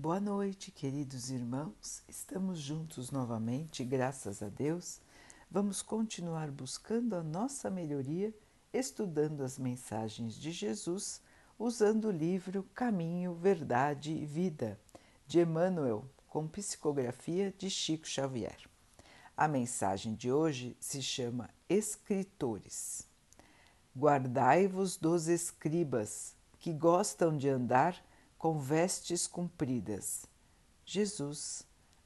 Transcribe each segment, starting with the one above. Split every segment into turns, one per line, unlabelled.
Boa noite, queridos irmãos. Estamos juntos novamente, graças a Deus. Vamos continuar buscando a nossa melhoria, estudando as mensagens de Jesus, usando o livro Caminho, Verdade e Vida, de Emmanuel, com psicografia de Chico Xavier. A mensagem de hoje se chama Escritores. Guardai-vos dos escribas, que gostam de andar com vestes compridas. Jesus,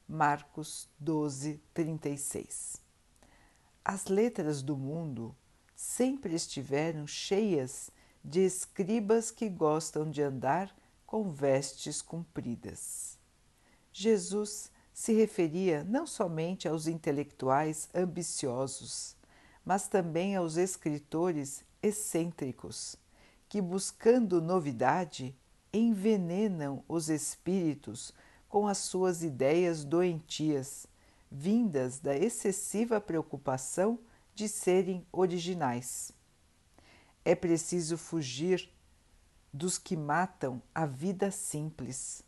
Marcos 12, 36. As letras do mundo sempre estiveram cheias de escribas que gostam de andar com vestes compridas. Jesus se referia não somente aos intelectuais ambiciosos, mas também aos escritores excêntricos, que, buscando novidade, envenenam os espíritos com as suas ideias doentias, vindas da excessiva preocupação de serem originais. É preciso fugir dos que matam a vida simples.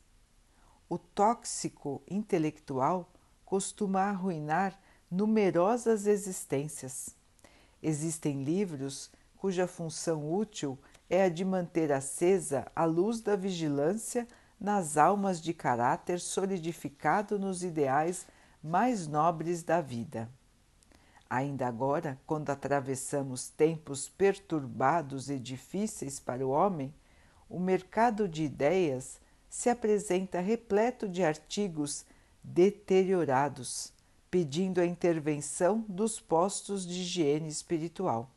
O tóxico intelectual costuma arruinar numerosas existências. Existem livros cuja função útil é a de manter acesa a luz da vigilância nas almas de caráter solidificado nos ideais mais nobres da vida. Ainda agora, quando atravessamos tempos perturbados e difíceis para o homem, o mercado de ideias se apresenta repleto de artigos deteriorados, pedindo a intervenção dos postos de higiene espiritual.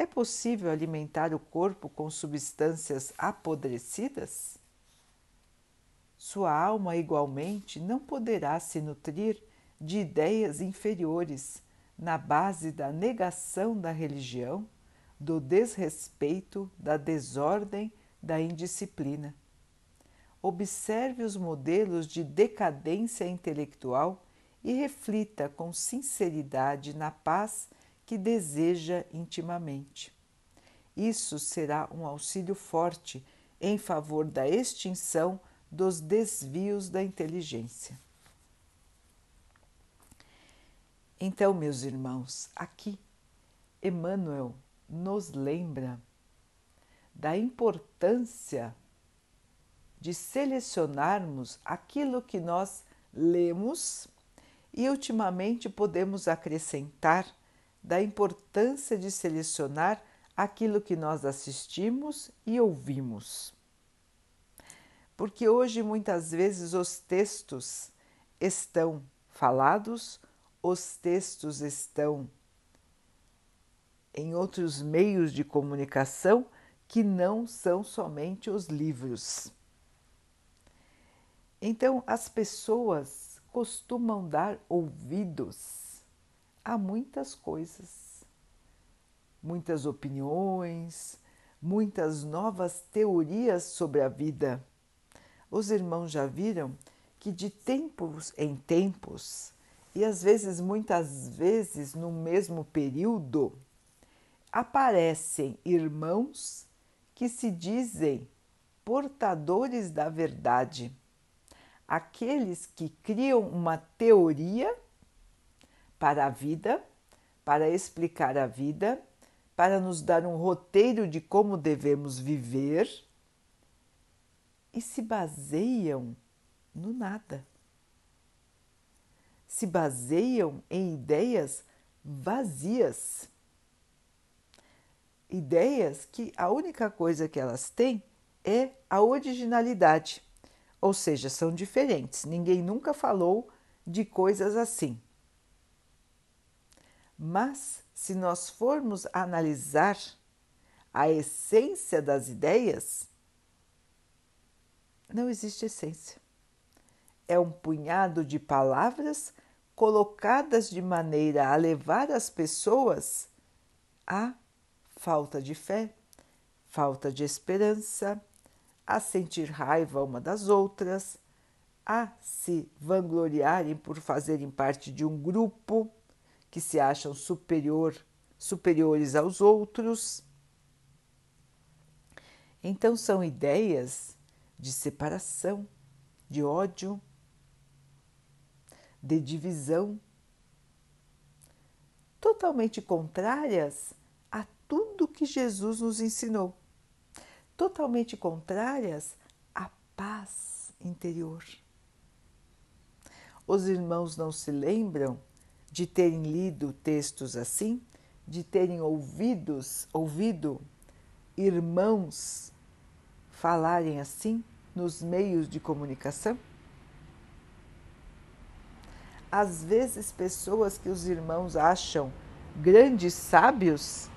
É possível alimentar o corpo com substâncias apodrecidas? Sua alma, igualmente, não poderá se nutrir de ideias inferiores na base da negação da religião, do desrespeito, da desordem, da indisciplina. Observe os modelos de decadência intelectual e reflita com sinceridade na paz que deseja intimamente. Isso será um auxílio forte em favor da extinção dos desvios da inteligência. Então, meus irmãos, aqui Emmanuel nos lembra da importância de selecionarmos aquilo que nós lemos e ultimamente podemos acrescentar da importância de selecionar aquilo que nós assistimos e ouvimos. Porque hoje muitas vezes os textos estão falados, os textos estão em outros meios de comunicação que não são somente os livros. Então, as pessoas costumam dar ouvidos há muitas coisas, muitas opiniões, muitas novas teorias sobre a vida. Os irmãos já viram que de tempos em tempos, e às vezes, muitas vezes no mesmo período, aparecem irmãos que se dizem portadores da verdade, aqueles que criam uma teoria para a vida, para explicar a vida, para nos dar um roteiro de como devemos viver e se baseiam no nada. Se baseiam em ideias vazias. Ideias que a única coisa que elas têm é a originalidade, ou seja, são diferentes. Ninguém nunca falou de coisas assim. Mas, se nós formos analisar a essência das ideias, não existe essência. É um punhado de palavras colocadas de maneira a levar as pessoas à falta de fé, falta de esperança, a sentir raiva uma das outras, a se vangloriarem por fazerem parte de um grupo que se acham superior, superiores aos outros. Então, são ideias de separação, de ódio, de divisão, totalmente contrárias a tudo que Jesus nos ensinou, totalmente contrárias à paz interior. Os irmãos não se lembram de terem lido textos assim, de terem ouvidos, ouvido irmãos falarem assim nos meios de comunicação? Às vezes, pessoas que os irmãos acham grandes sábios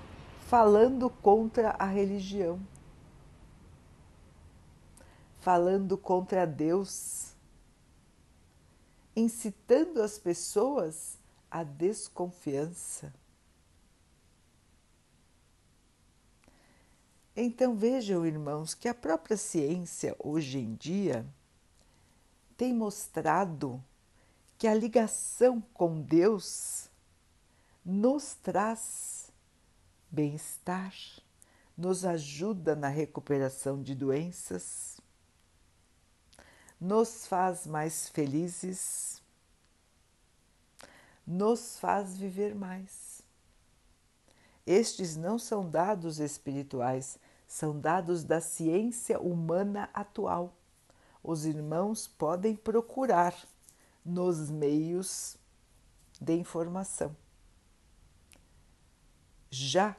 falando contra a religião, falando contra Deus, incitando as pessoas à desconfiança. Então vejam, irmãos, que a própria ciência hoje em dia tem mostrado que a ligação com Deus nos traz bem-estar, nos ajuda na recuperação de doenças, nos faz mais felizes, nos faz viver mais. Estes não são dados espirituais, são dados da ciência humana atual. Os irmãos podem procurar nos meios de informação. Já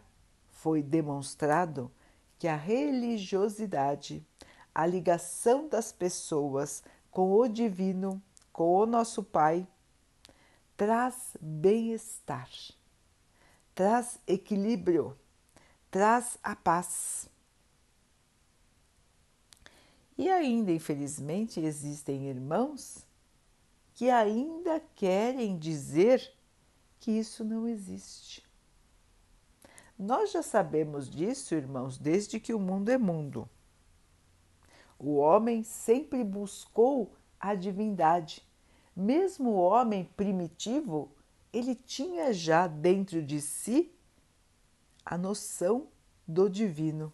foi demonstrado que a religiosidade, a ligação das pessoas com o divino, com o nosso Pai, traz bem-estar, traz equilíbrio, traz a paz. E ainda, infelizmente, existem irmãos que ainda querem dizer que isso não existe. Nós já sabemos disso, irmãos, desde que o mundo é mundo. O homem sempre buscou a divindade. Mesmo o homem primitivo, ele tinha já dentro de si a noção do divino,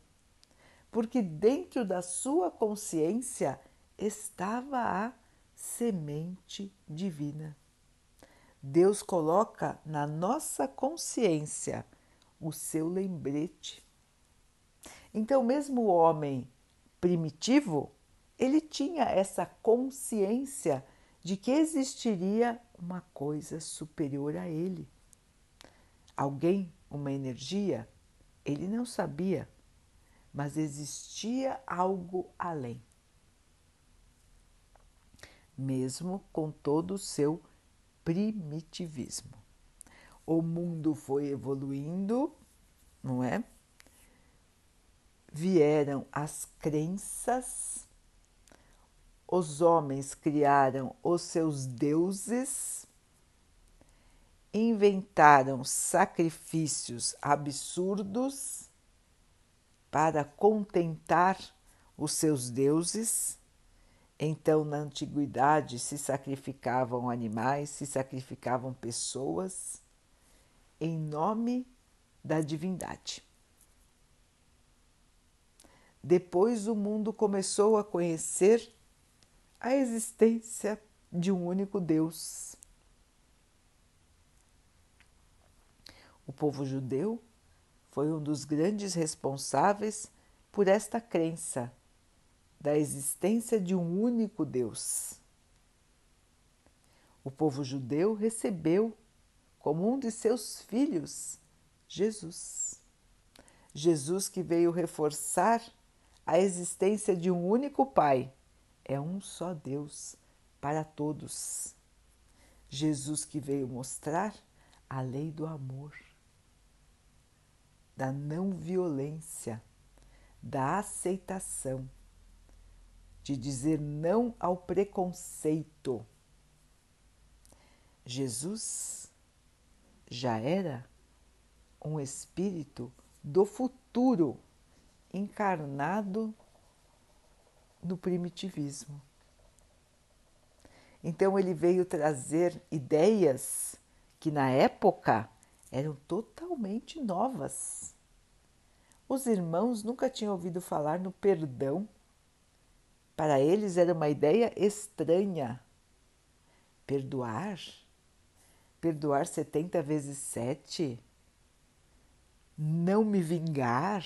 porque dentro da sua consciência estava a semente divina. Deus coloca na nossa consciência o seu lembrete. Então, mesmo o homem primitivo, ele tinha essa consciência de que existiria uma coisa superior a ele. Alguém, uma energia, ele não sabia, mas existia algo além mesmo com todo o seu primitivismo. O mundo foi evoluindo, não é? Vieram as crenças, os homens criaram os seus deuses, inventaram sacrifícios absurdos para contentar os seus deuses então, na antiguidade, se sacrificavam animais, se sacrificavam pessoas em nome da divindade. Depois o mundo começou a conhecer a existência de um único Deus. O povo judeu foi um dos grandes responsáveis por esta crença da existência de um único Deus. O povo judeu recebeu como um de seus filhos Jesus. Jesus que veio reforçar a existência de um único Pai. É um só Deus para todos. Jesus que veio mostrar a lei do amor, da não violência, da aceitação de dizer não ao preconceito. Jesus já era um espírito do futuro encarnado no primitivismo. Então ele veio trazer ideias que na época eram totalmente novas. Os irmãos nunca tinham ouvido falar no perdão Para eles era uma ideia estranha. Perdoar? Perdoar 70 vezes 7? Não me vingar?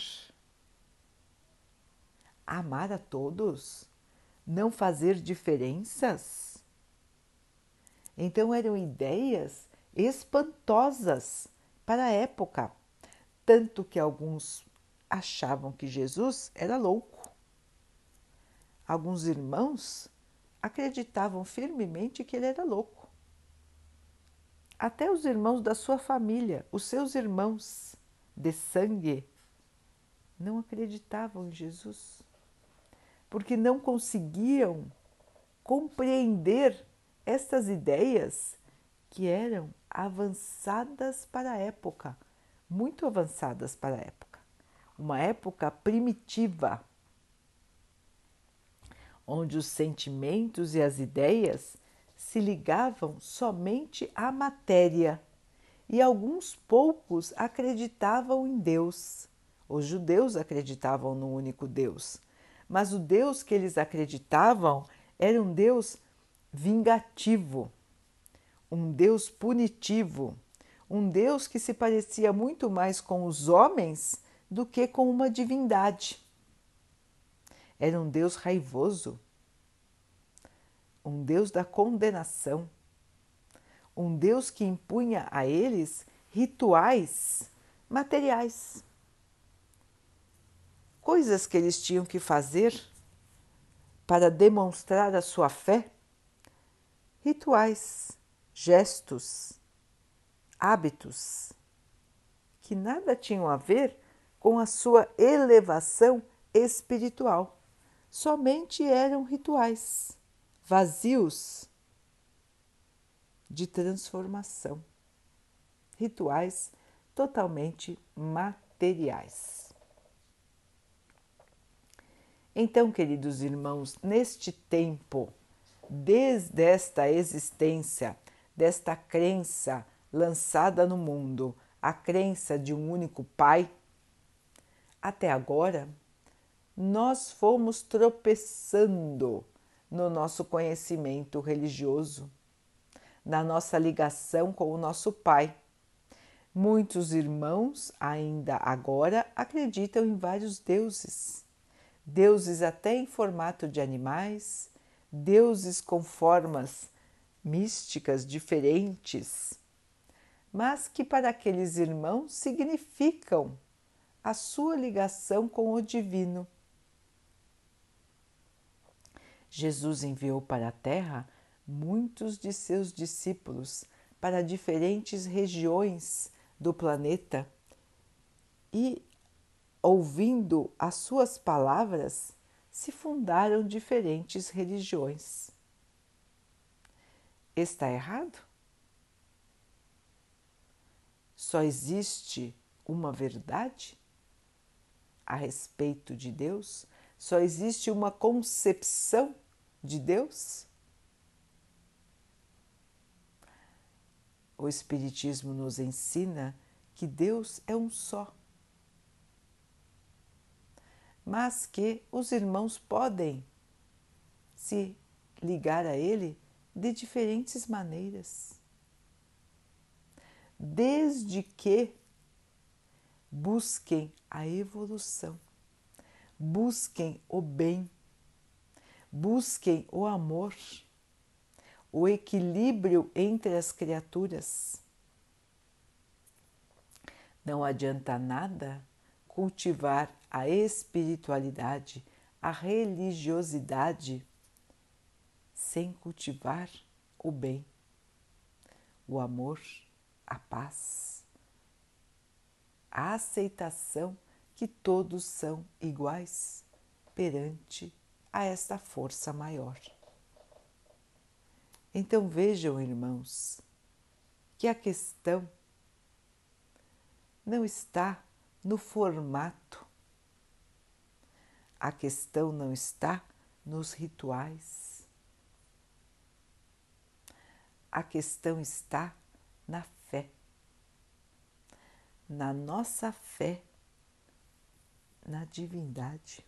Amar a todos? Não fazer diferenças? Então eram ideias espantosas para a época, tanto que alguns achavam que Jesus era louco. Alguns irmãos acreditavam firmemente que ele era louco. Até os irmãos da sua família, os seus irmãos de sangue, não acreditavam em Jesus, porque não conseguiam compreender estas ideias que eram avançadas para a época, muito avançadas para a época, uma época primitiva, onde os sentimentos e as ideias se ligavam somente à matéria e alguns poucos acreditavam em Deus. Os judeus acreditavam no único Deus, mas o Deus que eles acreditavam era um Deus vingativo, um Deus punitivo, um Deus que se parecia muito mais com os homens do que com uma divindade. Era um Deus raivoso, um Deus da condenação, um Deus que impunha a eles rituais materiais, coisas que eles tinham que fazer para demonstrar a sua fé, rituais, gestos, hábitos que nada tinham a ver com a sua elevação espiritual, somente eram rituais vazios de transformação, rituais totalmente materiais. Então, queridos irmãos, neste tempo, desde esta existência, desta crença lançada no mundo, a crença de um único Pai, até agora, nós fomos tropeçando no nosso conhecimento religioso, na nossa ligação com o nosso Pai. Muitos irmãos ainda agora acreditam em vários deuses, deuses até em formato de animais, deuses com formas místicas diferentes, mas que para aqueles irmãos significam a sua ligação com o divino. Jesus enviou para a Terra muitos de seus discípulos para diferentes regiões do planeta e, ouvindo as suas palavras, se fundaram diferentes religiões. Está errado? Só existe uma verdade a respeito de Deus? Só existe uma concepção de Deus? O Espiritismo nos ensina que Deus é um só, mas que os irmãos podem se ligar a Ele de diferentes maneiras, desde que busquem a evolução, busquem o bem Busquem o amor, o equilíbrio entre as criaturas. Não adianta nada cultivar a espiritualidade, a religiosidade, sem cultivar o bem, o amor, a paz, a aceitação que todos são iguais perante a esta força maior. Então vejam, irmãos, que a questão não está no formato, a questão não está nos rituais, a questão está na fé, na nossa fé na divindade.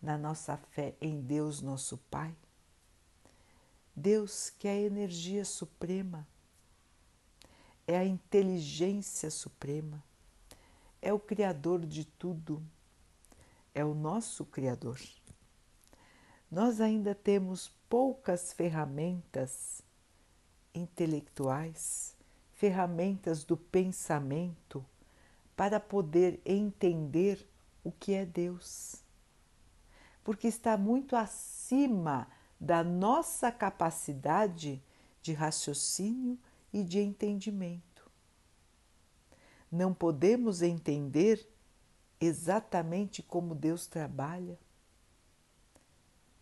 Na nossa fé em Deus, nosso Pai. Deus que é a energia suprema, é a inteligência suprema, é o Criador de tudo, é o nosso Criador. Nós ainda temos poucas ferramentas intelectuais, ferramentas do pensamento para poder entender o que é Deus. Porque está muito acima da nossa capacidade de raciocínio e de entendimento. Não podemos entender exatamente como Deus trabalha.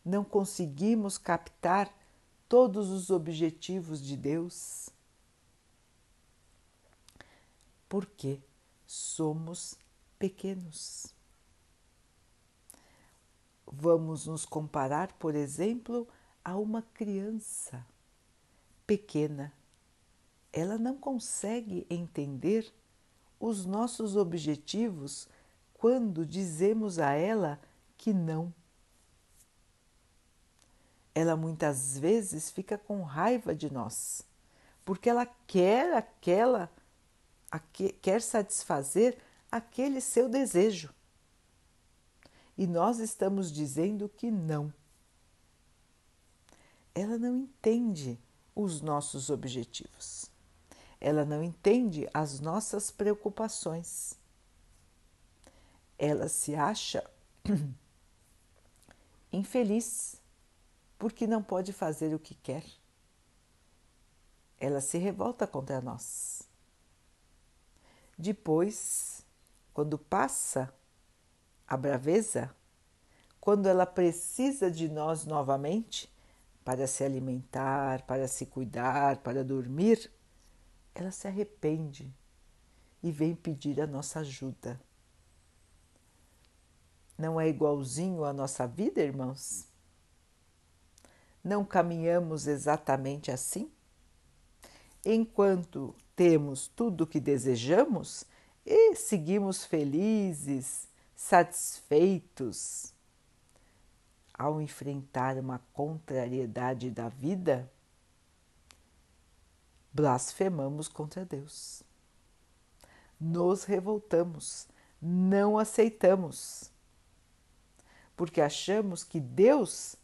Não conseguimos captar todos os objetivos de Deus. Porque somos pequenos. Vamos nos comparar, por exemplo, a uma criança pequena. Ela não consegue entender os nossos objetivos quando dizemos a ela que não. Ela muitas vezes fica com raiva de nós, porque ela quer aquela, quer satisfazer aquele seu desejo e nós estamos dizendo que não. Ela não entende os nossos objetivos. Ela não entende as nossas preocupações. Ela se acha infeliz porque não pode fazer o que quer. Ela se revolta contra nós. Depois, quando passa a braveza, quando ela precisa de nós novamente para se alimentar, para se cuidar, para dormir, ela se arrepende e vem pedir a nossa ajuda. Não é igualzinho à nossa vida, irmãos? Não caminhamos exatamente assim? Enquanto temos tudo o que desejamos e seguimos felizes, satisfeitos ao enfrentar uma contrariedade da vida, blasfemamos contra Deus. Nos revoltamos, não aceitamos, porque achamos que Deus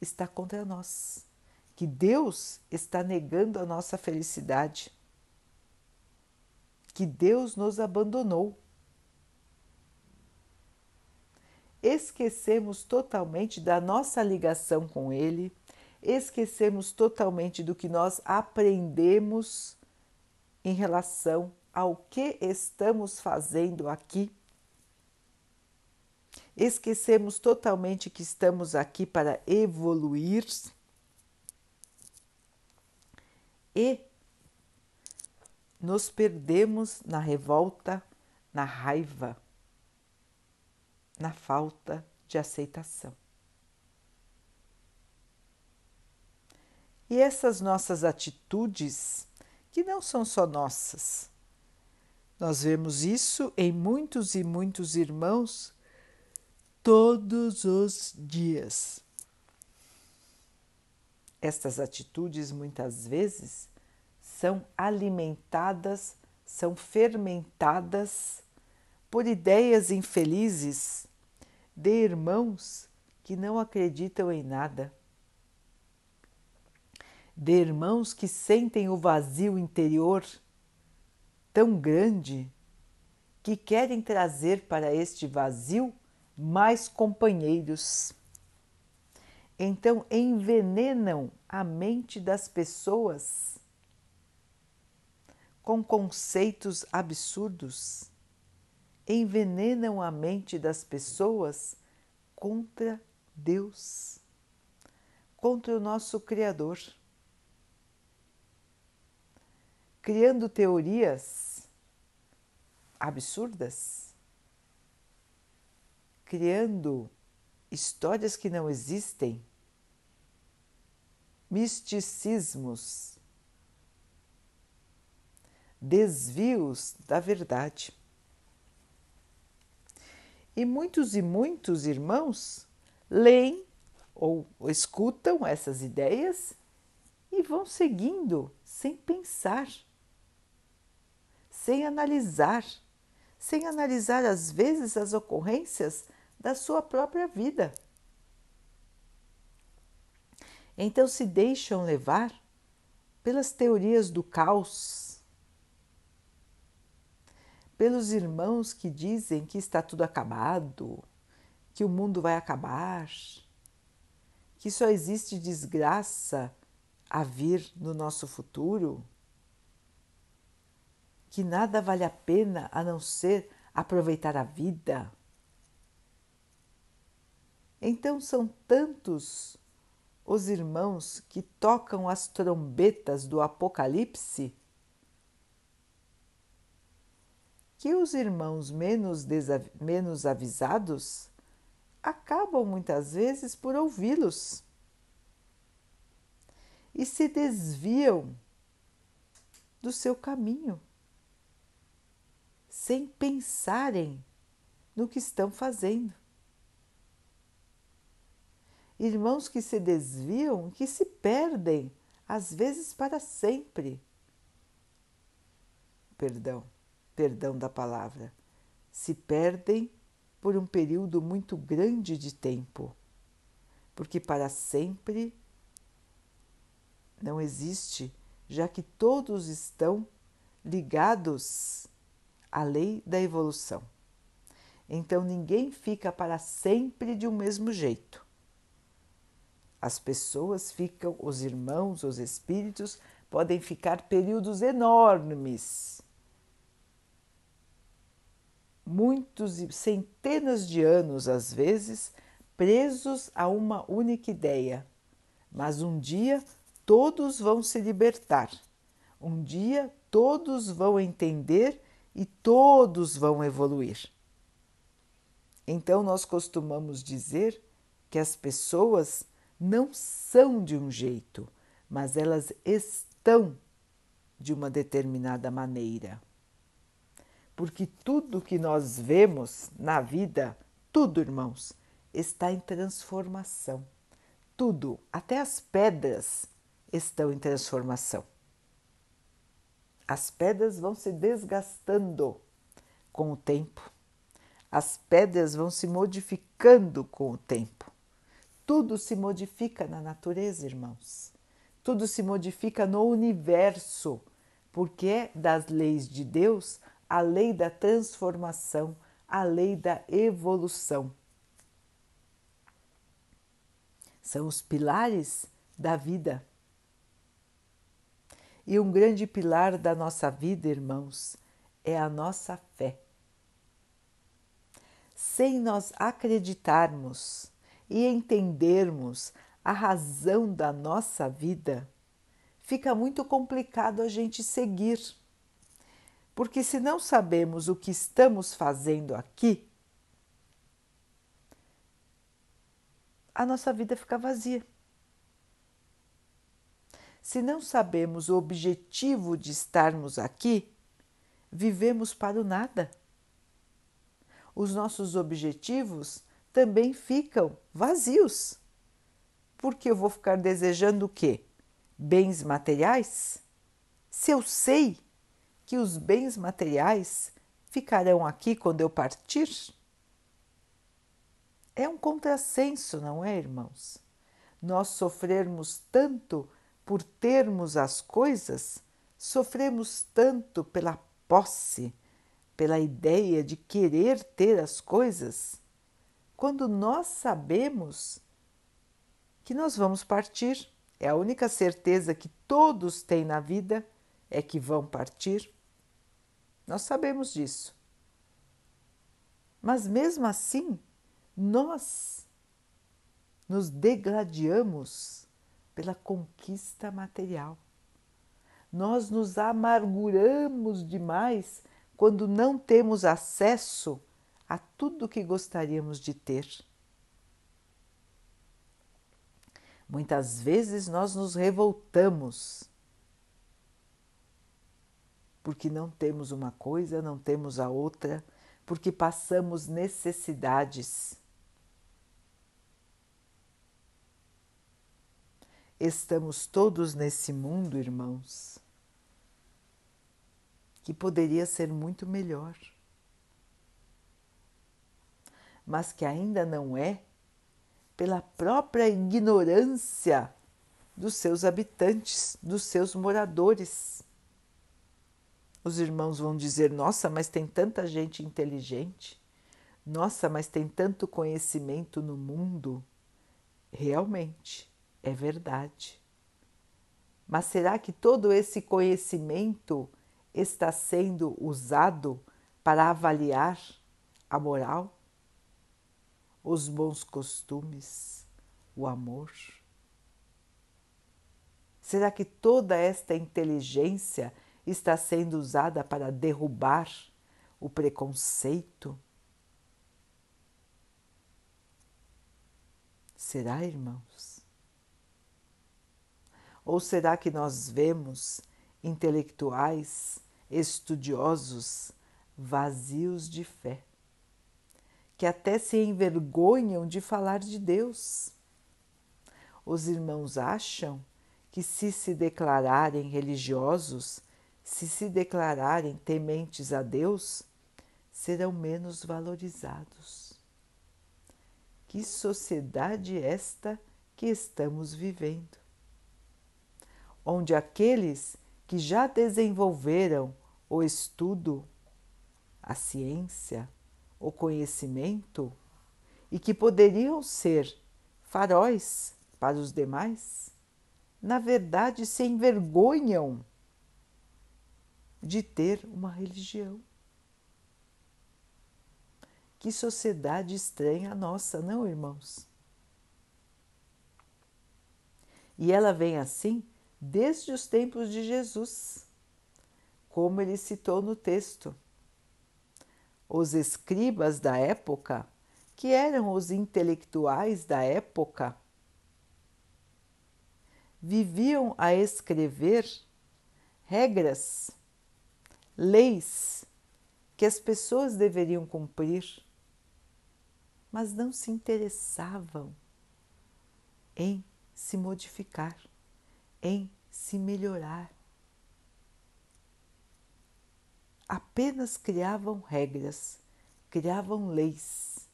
está contra nós, que Deus está negando a nossa felicidade, que Deus nos abandonou. esquecemos totalmente da nossa ligação com Ele, esquecemos totalmente do que nós aprendemos em relação ao que estamos fazendo aqui. Esquecemos totalmente que estamos aqui para evoluir e nos perdemos na revolta, na raiva na falta de aceitação. E essas nossas atitudes, que não são só nossas, nós vemos isso em muitos e muitos irmãos todos os dias. Estas atitudes muitas vezes são alimentadas, são fermentadas por ideias infelizes de irmãos que não acreditam em nada, de irmãos que sentem o vazio interior tão grande que querem trazer para este vazio mais companheiros. Então envenenam a mente das pessoas com conceitos absurdos envenenam a mente das pessoas contra Deus, contra o nosso Criador, criando teorias absurdas, criando histórias que não existem, misticismos, desvios da verdade. E muitos e muitos irmãos leem ou escutam essas ideias e vão seguindo sem pensar, sem analisar, sem analisar às vezes as ocorrências da sua própria vida. Então se deixam levar pelas teorias do caos, pelos irmãos que dizem que está tudo acabado, que o mundo vai acabar, que só existe desgraça a vir no nosso futuro, que nada vale a pena a não ser aproveitar a vida. Então são tantos os irmãos que tocam as trombetas do Apocalipse que os irmãos menos, menos avisados acabam muitas vezes por ouvi-los e se desviam do seu caminho, sem pensarem no que estão fazendo. Irmãos que se desviam, que se perdem, às vezes para sempre. Perdão, perdão da palavra. Se perdem por um período muito grande de tempo, porque para sempre não existe, já que todos estão ligados à lei da evolução. Então ninguém fica para sempre de um mesmo jeito. As pessoas ficam, os irmãos, os espíritos podem ficar períodos enormes, muitos e centenas de anos às vezes, presos a uma única ideia. Mas um dia todos vão se libertar. Um dia todos vão entender e todos vão evoluir. Então, nós costumamos dizer que as pessoas não são de um jeito, mas elas estão de uma determinada maneira. Porque tudo que nós vemos na vida, tudo, irmãos, está em transformação. Tudo, até as pedras, estão em transformação. As pedras vão se desgastando com o tempo, as pedras vão se modificando com o tempo. Tudo se modifica na natureza, irmãos. Tudo se modifica no universo, porque é das leis de Deus a lei da transformação, a lei da evolução. São os pilares da vida. E um grande pilar da nossa vida, irmãos, é a nossa fé. Sem nós acreditarmos e entendermos a razão da nossa vida, fica muito complicado a gente seguir. Porque se não sabemos o que estamos fazendo aqui, a nossa vida fica vazia. Se não sabemos o objetivo de estarmos aqui, vivemos para o nada. Os nossos objetivos também ficam vazios. Porque eu vou ficar desejando o quê? Bens materiais? Se eu sei que os bens materiais ficarão aqui quando eu partir? É um contrassenso, não é, irmãos? Nós sofrermos tanto por termos as coisas, sofremos tanto pela posse, pela ideia de querer ter as coisas, quando nós sabemos que nós vamos partir. É a única certeza que todos têm na vida é que vão partir. Nós sabemos disso. Mas mesmo assim, nós nos degladiamos pela conquista material. Nós nos amarguramos demais quando não temos acesso a tudo que gostaríamos de ter. Muitas vezes nós nos revoltamos porque não temos uma coisa, não temos a outra, porque passamos necessidades estamos todos nesse mundo, irmãos, que poderia ser muito melhor, mas que ainda não é pela própria ignorância dos seus habitantes, dos seus moradores. Os irmãos vão dizer: Nossa, mas tem tanta gente inteligente, nossa, mas tem tanto conhecimento no mundo. Realmente, é verdade. Mas será que todo esse conhecimento está sendo usado para avaliar a moral, os bons costumes, o amor? Será que toda esta inteligência está sendo usada para derrubar o preconceito? Será, irmãos? Ou será que nós vemos intelectuais, estudiosos, vazios de fé, que até se envergonham de falar de Deus? Os irmãos acham que, se se declararem religiosos, se se declararem tementes a Deus, serão menos valorizados. Que sociedade esta que estamos vivendo? Onde aqueles que já desenvolveram o estudo, a ciência, o conhecimento e que poderiam ser faróis para os demais, na verdade se envergonham de ter uma religião. Que sociedade estranha a nossa, não, irmãos? E ela vem assim desde os tempos de Jesus, como ele citou no texto. Os escribas da época, que eram os intelectuais da época, viviam a escrever regras, leis que as pessoas deveriam cumprir, mas não se interessavam em se modificar, em se melhorar. Apenas criavam regras, criavam leis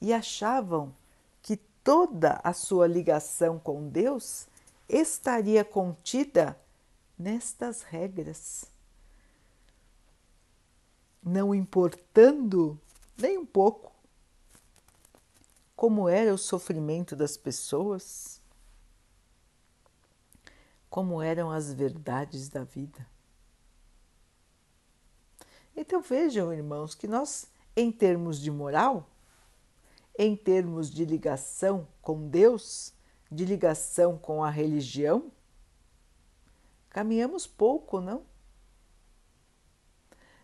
e achavam toda a sua ligação com Deus estaria contida nestas regras, não importando nem um pouco como era o sofrimento das pessoas, como eram as verdades da vida. Então vejam, irmãos, que nós, em termos de moral, em termos de ligação com Deus, de ligação com a religião, caminhamos pouco, não?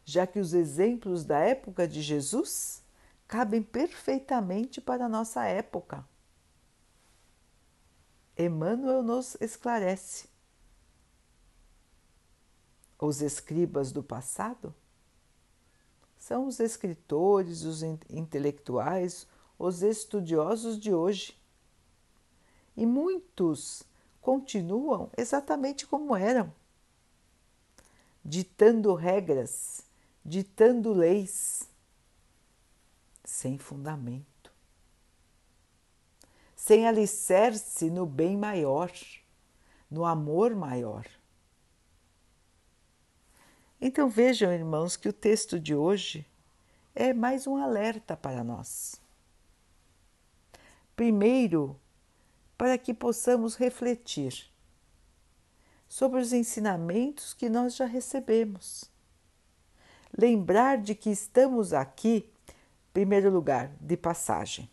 Já que os exemplos da época de Jesus cabem perfeitamente para a nossa época. Emmanuel nos esclarece. Os escribas do passado são os escritores, os intelectuais, os estudiosos de hoje. E muitos continuam exatamente como eram, ditando regras, ditando leis, sem fundamento, sem alicerce no bem maior, no amor maior. Então vejam, irmãos, que o texto de hoje é mais um alerta para nós. Primeiro, para que possamos refletir sobre os ensinamentos que nós já recebemos. Lembrar de que estamos aqui, primeiro lugar, de passagem.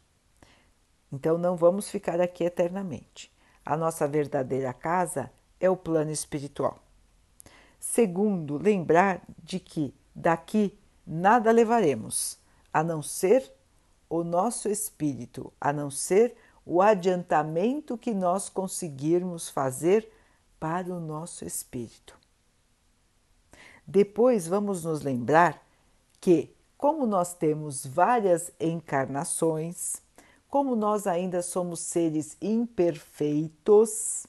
Então não vamos ficar aqui eternamente. A nossa verdadeira casa é o plano espiritual. Segundo, lembrar de que daqui nada levaremos, a não ser o nosso espírito, a não ser o adiantamento que nós conseguirmos fazer para o nosso espírito. Depois vamos nos lembrar que, como nós temos várias encarnações, como nós ainda somos seres imperfeitos,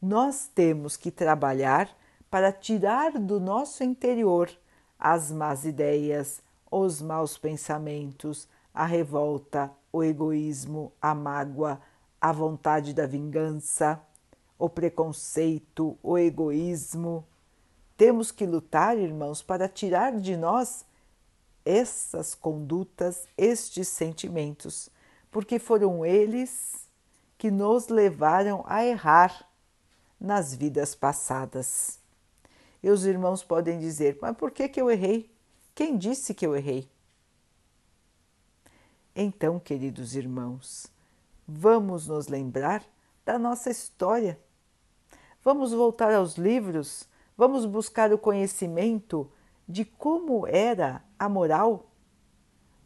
nós temos que trabalhar para tirar do nosso interior as más ideias, os maus pensamentos, a revolta, o egoísmo, a mágoa, a vontade da vingança, o preconceito, o egoísmo. Temos que lutar, irmãos, para tirar de nós essas condutas, estes sentimentos, porque foram eles que nos levaram a errar nas vidas passadas. E os irmãos podem dizer: Mas por que, que eu errei? Quem disse que eu errei? Então, queridos irmãos, vamos nos lembrar da nossa história. Vamos voltar aos livros, vamos buscar o conhecimento de como era a moral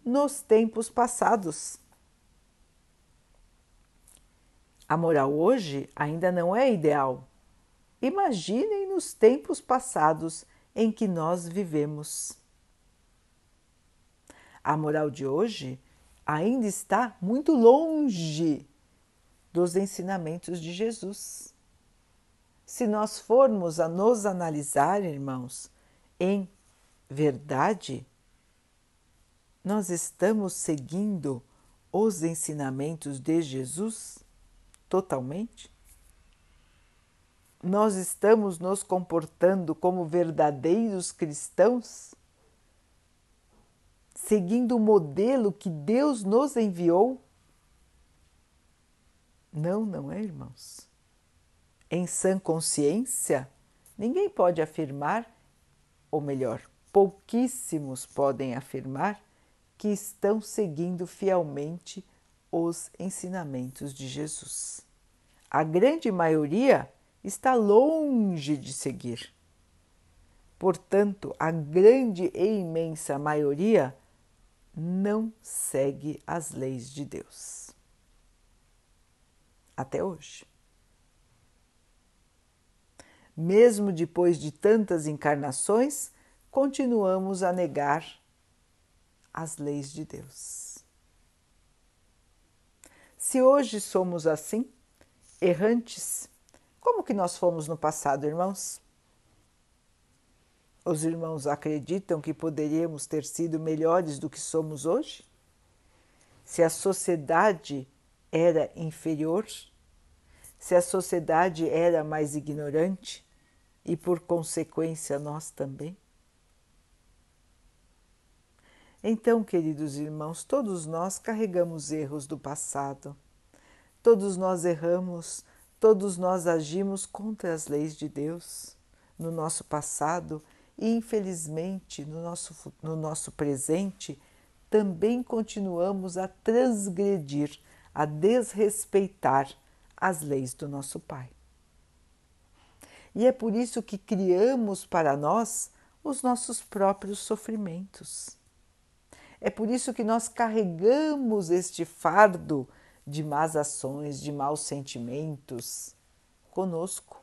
nos tempos passados. A moral hoje ainda não é ideal. Imaginem nos tempos passados em que nós vivemos. A moral de hoje ainda está muito longe dos ensinamentos de Jesus. Se nós formos a nos analisar, irmãos, em verdade, nós estamos seguindo os ensinamentos de Jesus? totalmente? Nós estamos nos comportando como verdadeiros cristãos? Seguindo o modelo que Deus nos enviou? Não, não é, irmãos. Em sã consciência, ninguém pode afirmar, ou melhor, pouquíssimos podem afirmar, que estão seguindo fielmente os ensinamentos de Jesus. A grande maioria está longe de seguir. Portanto, a grande e imensa maioria não segue as leis de Deus. Até hoje. Mesmo depois de tantas encarnações, continuamos a negar as leis de Deus. Se hoje somos assim, errantes, como que nós fomos no passado, irmãos? Os irmãos acreditam que poderíamos ter sido melhores do que somos hoje? Se a sociedade era inferior, se a sociedade era mais ignorante e, por consequência, nós também? Então, queridos irmãos, todos nós carregamos erros do passado. Todos nós erramos, todos nós agimos contra as leis de Deus no nosso passado e, infelizmente, no nosso, no nosso presente, também continuamos a transgredir, a desrespeitar as leis do nosso Pai. E é por isso que criamos para nós os nossos próprios sofrimentos é por isso que nós carregamos este fardo de más ações, de maus sentimentos conosco.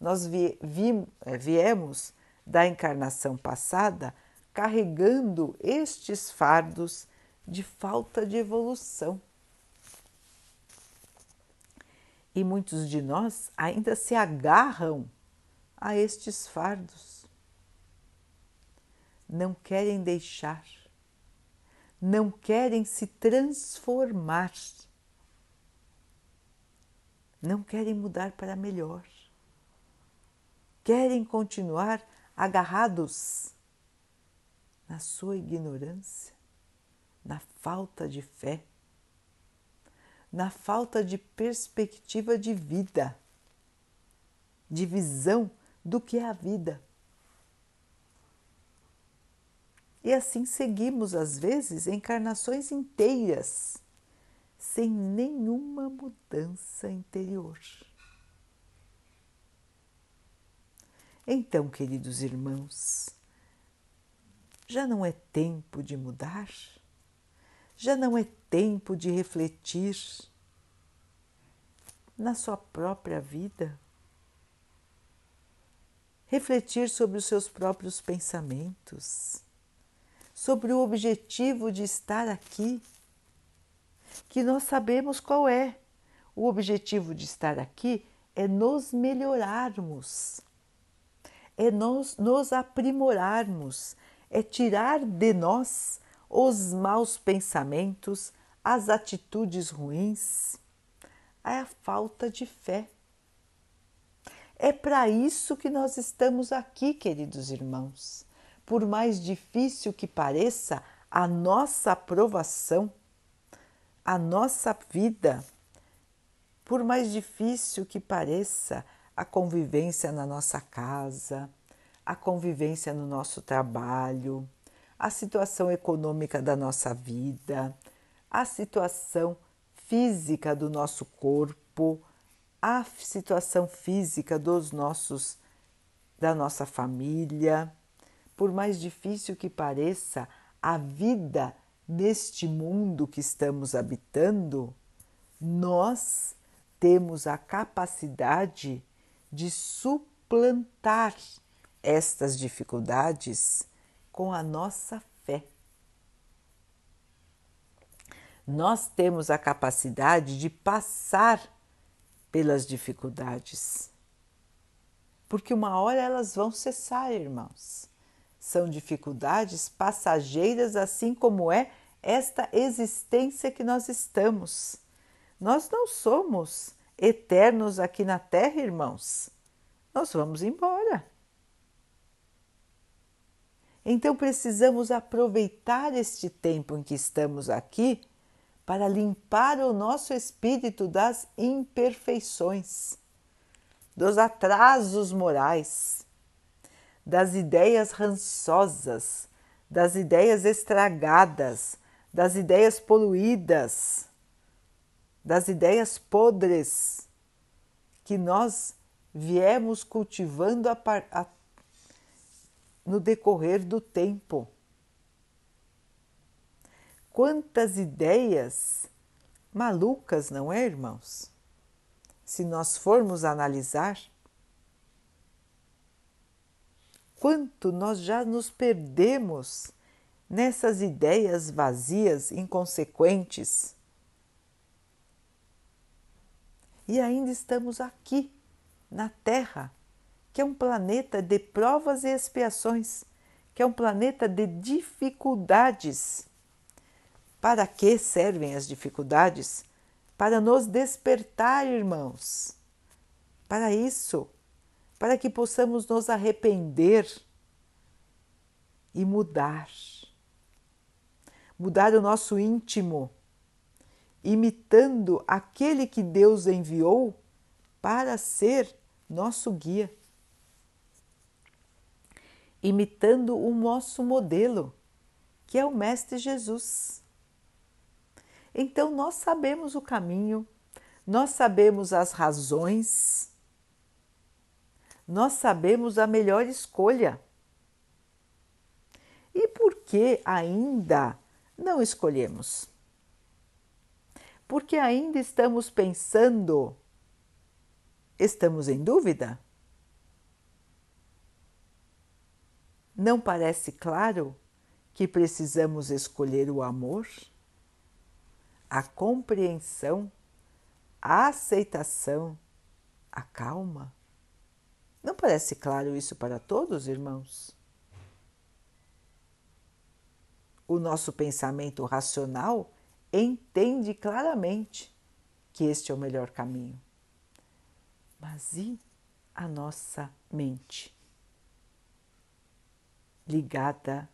Nós vi, vi, é, viemos da encarnação passada carregando estes fardos de falta de evolução. E muitos de nós ainda se agarram a estes fardos. Não querem deixar não querem se transformar, não querem mudar para melhor, querem continuar agarrados na sua ignorância, na falta de fé, na falta de perspectiva de vida, de visão do que é a vida. E assim seguimos, às vezes, encarnações inteiras, sem nenhuma mudança interior. Então, queridos irmãos, já não é tempo de mudar? Já não é tempo de refletir na sua própria vida? Refletir sobre os seus próprios pensamentos? sobre o objetivo de estar aqui, que nós sabemos qual é. O objetivo de estar aqui é nos melhorarmos, é nos, nos aprimorarmos, é tirar de nós os maus pensamentos, as atitudes ruins, é a falta de fé. É para isso que nós estamos aqui, queridos irmãos. Por mais difícil que pareça a nossa aprovação, a nossa vida, por mais difícil que pareça a convivência na nossa casa, a convivência no nosso trabalho, a situação econômica da nossa vida, a situação física do nosso corpo, a situação física dos nossos da nossa família. Por mais difícil que pareça a vida neste mundo que estamos habitando, nós temos a capacidade de suplantar estas dificuldades com a nossa fé. Nós temos a capacidade de passar pelas dificuldades, porque uma hora elas vão cessar, irmãos. São dificuldades passageiras, assim como é esta existência que nós estamos. Nós não somos eternos aqui na Terra, irmãos. Nós vamos embora. Então precisamos aproveitar este tempo em que estamos aqui para limpar o nosso espírito das imperfeições, dos atrasos morais, das ideias rançosas, das ideias estragadas, das ideias poluídas, das ideias podres que nós viemos cultivando a, a, no decorrer do tempo. Quantas ideias malucas, não é, irmãos? Se nós formos analisar, quanto nós já nos perdemos nessas ideias vazias, inconsequentes. E ainda estamos aqui, na Terra, que é um planeta de provas e expiações, que é um planeta de dificuldades. Para que servem as dificuldades? Para nos despertar, irmãos. Para isso, para que possamos nos arrepender e mudar. Mudar o nosso íntimo, imitando aquele que Deus enviou para ser nosso guia imitando o nosso modelo, que é o Mestre Jesus. Então, nós sabemos o caminho, nós sabemos as razões, nós sabemos a melhor escolha. E por que ainda não escolhemos? Porque ainda estamos pensando, estamos em dúvida? Não parece claro que precisamos escolher o amor, a compreensão, a aceitação, a calma? Não parece claro isso para todos, irmãos? O nosso pensamento racional entende claramente que este é o melhor caminho. Mas e a nossa mente? ligada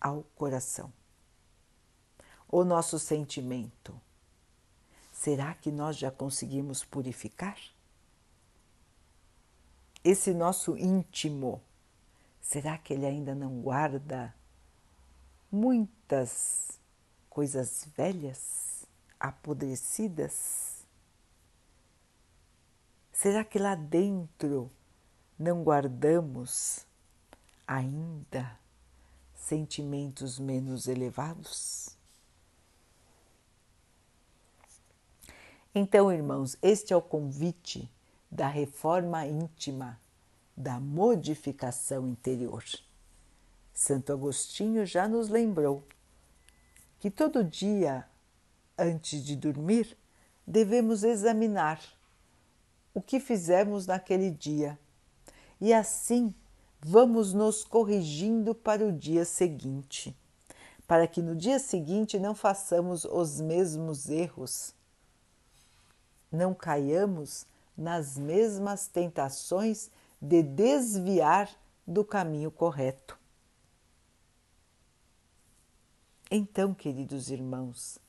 ao coração. O nosso sentimento, será que nós já conseguimos purificar? Esse nosso íntimo, será que ele ainda não guarda muitas coisas velhas, apodrecidas? Será que lá dentro não guardamos ainda sentimentos menos elevados? Então, irmãos, este é o convite da reforma íntima, da modificação interior. Santo Agostinho já nos lembrou que todo dia antes de dormir, devemos examinar o que fizemos naquele dia e assim vamos nos corrigindo para o dia seguinte, para que no dia seguinte não façamos os mesmos erros, não caiamos nas mesmas tentações de desviar do caminho correto. Então, queridos irmãos,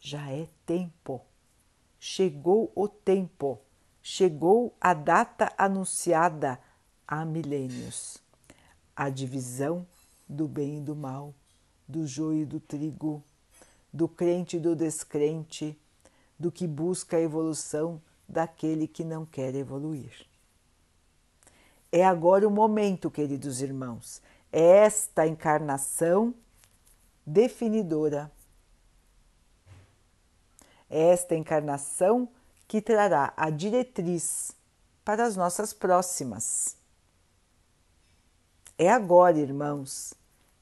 já é tempo, chegou o tempo, chegou a data anunciada há milênios. A divisão do bem e do mal, do joio e do trigo, do crente e do descrente, do que busca a evolução daquele que não quer evoluir. É agora o momento, queridos irmãos, é esta encarnação definidora. É esta encarnação que trará a diretriz para as nossas próximas. É agora, irmãos,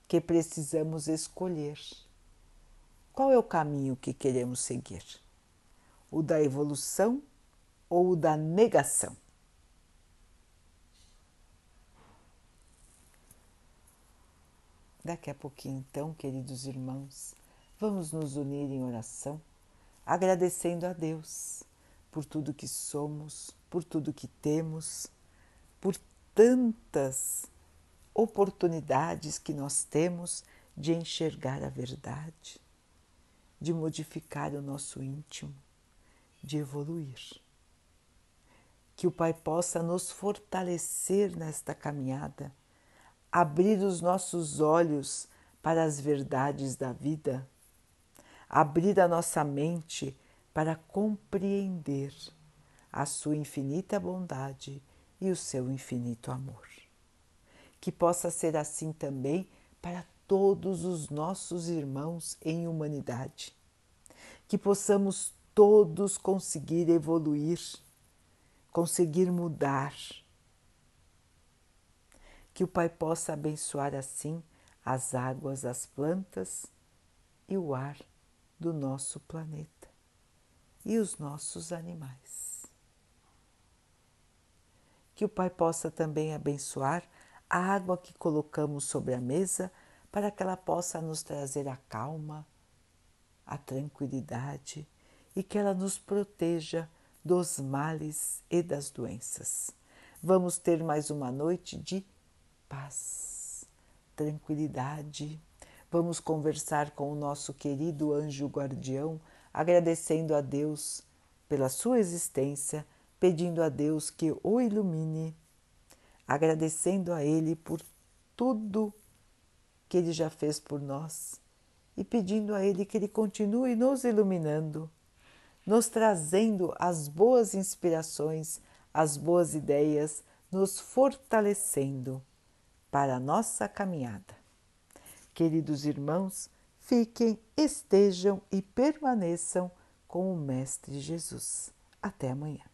que precisamos escolher qual é o caminho que queremos seguir: o da evolução ou da negação? Daqui a pouquinho, então, queridos irmãos, vamos nos unir em oração, agradecendo a Deus por tudo que somos, por tudo que temos, por tantas oportunidades que nós temos de enxergar a verdade, de modificar o nosso íntimo, de evoluir. Que o Pai possa nos fortalecer nesta caminhada, abrir os nossos olhos para as verdades da vida, abrir a nossa mente para compreender a Sua infinita bondade e o seu infinito amor. Que possa ser assim também para todos os nossos irmãos em humanidade, que possamos todos conseguir evoluir, conseguir mudar, que o Pai possa abençoar assim as águas, as plantas e o ar do nosso planeta e os nossos animais. Que o Pai possa também abençoar a água que colocamos sobre a mesa para que ela possa nos trazer a calma, a tranquilidade e que ela nos proteja dos males e das doenças. Vamos ter mais uma noite de paz, tranquilidade. Vamos conversar com o nosso querido anjo guardião, agradecendo a Deus pela sua existência, pedindo a Deus que o ilumine agradecendo a Ele por tudo que Ele já fez por nós e pedindo a Ele que Ele continue nos iluminando, nos trazendo as boas inspirações, as boas ideias, nos fortalecendo para a nossa caminhada. Queridos irmãos, fiquem, estejam e permaneçam com o Mestre Jesus. Até amanhã.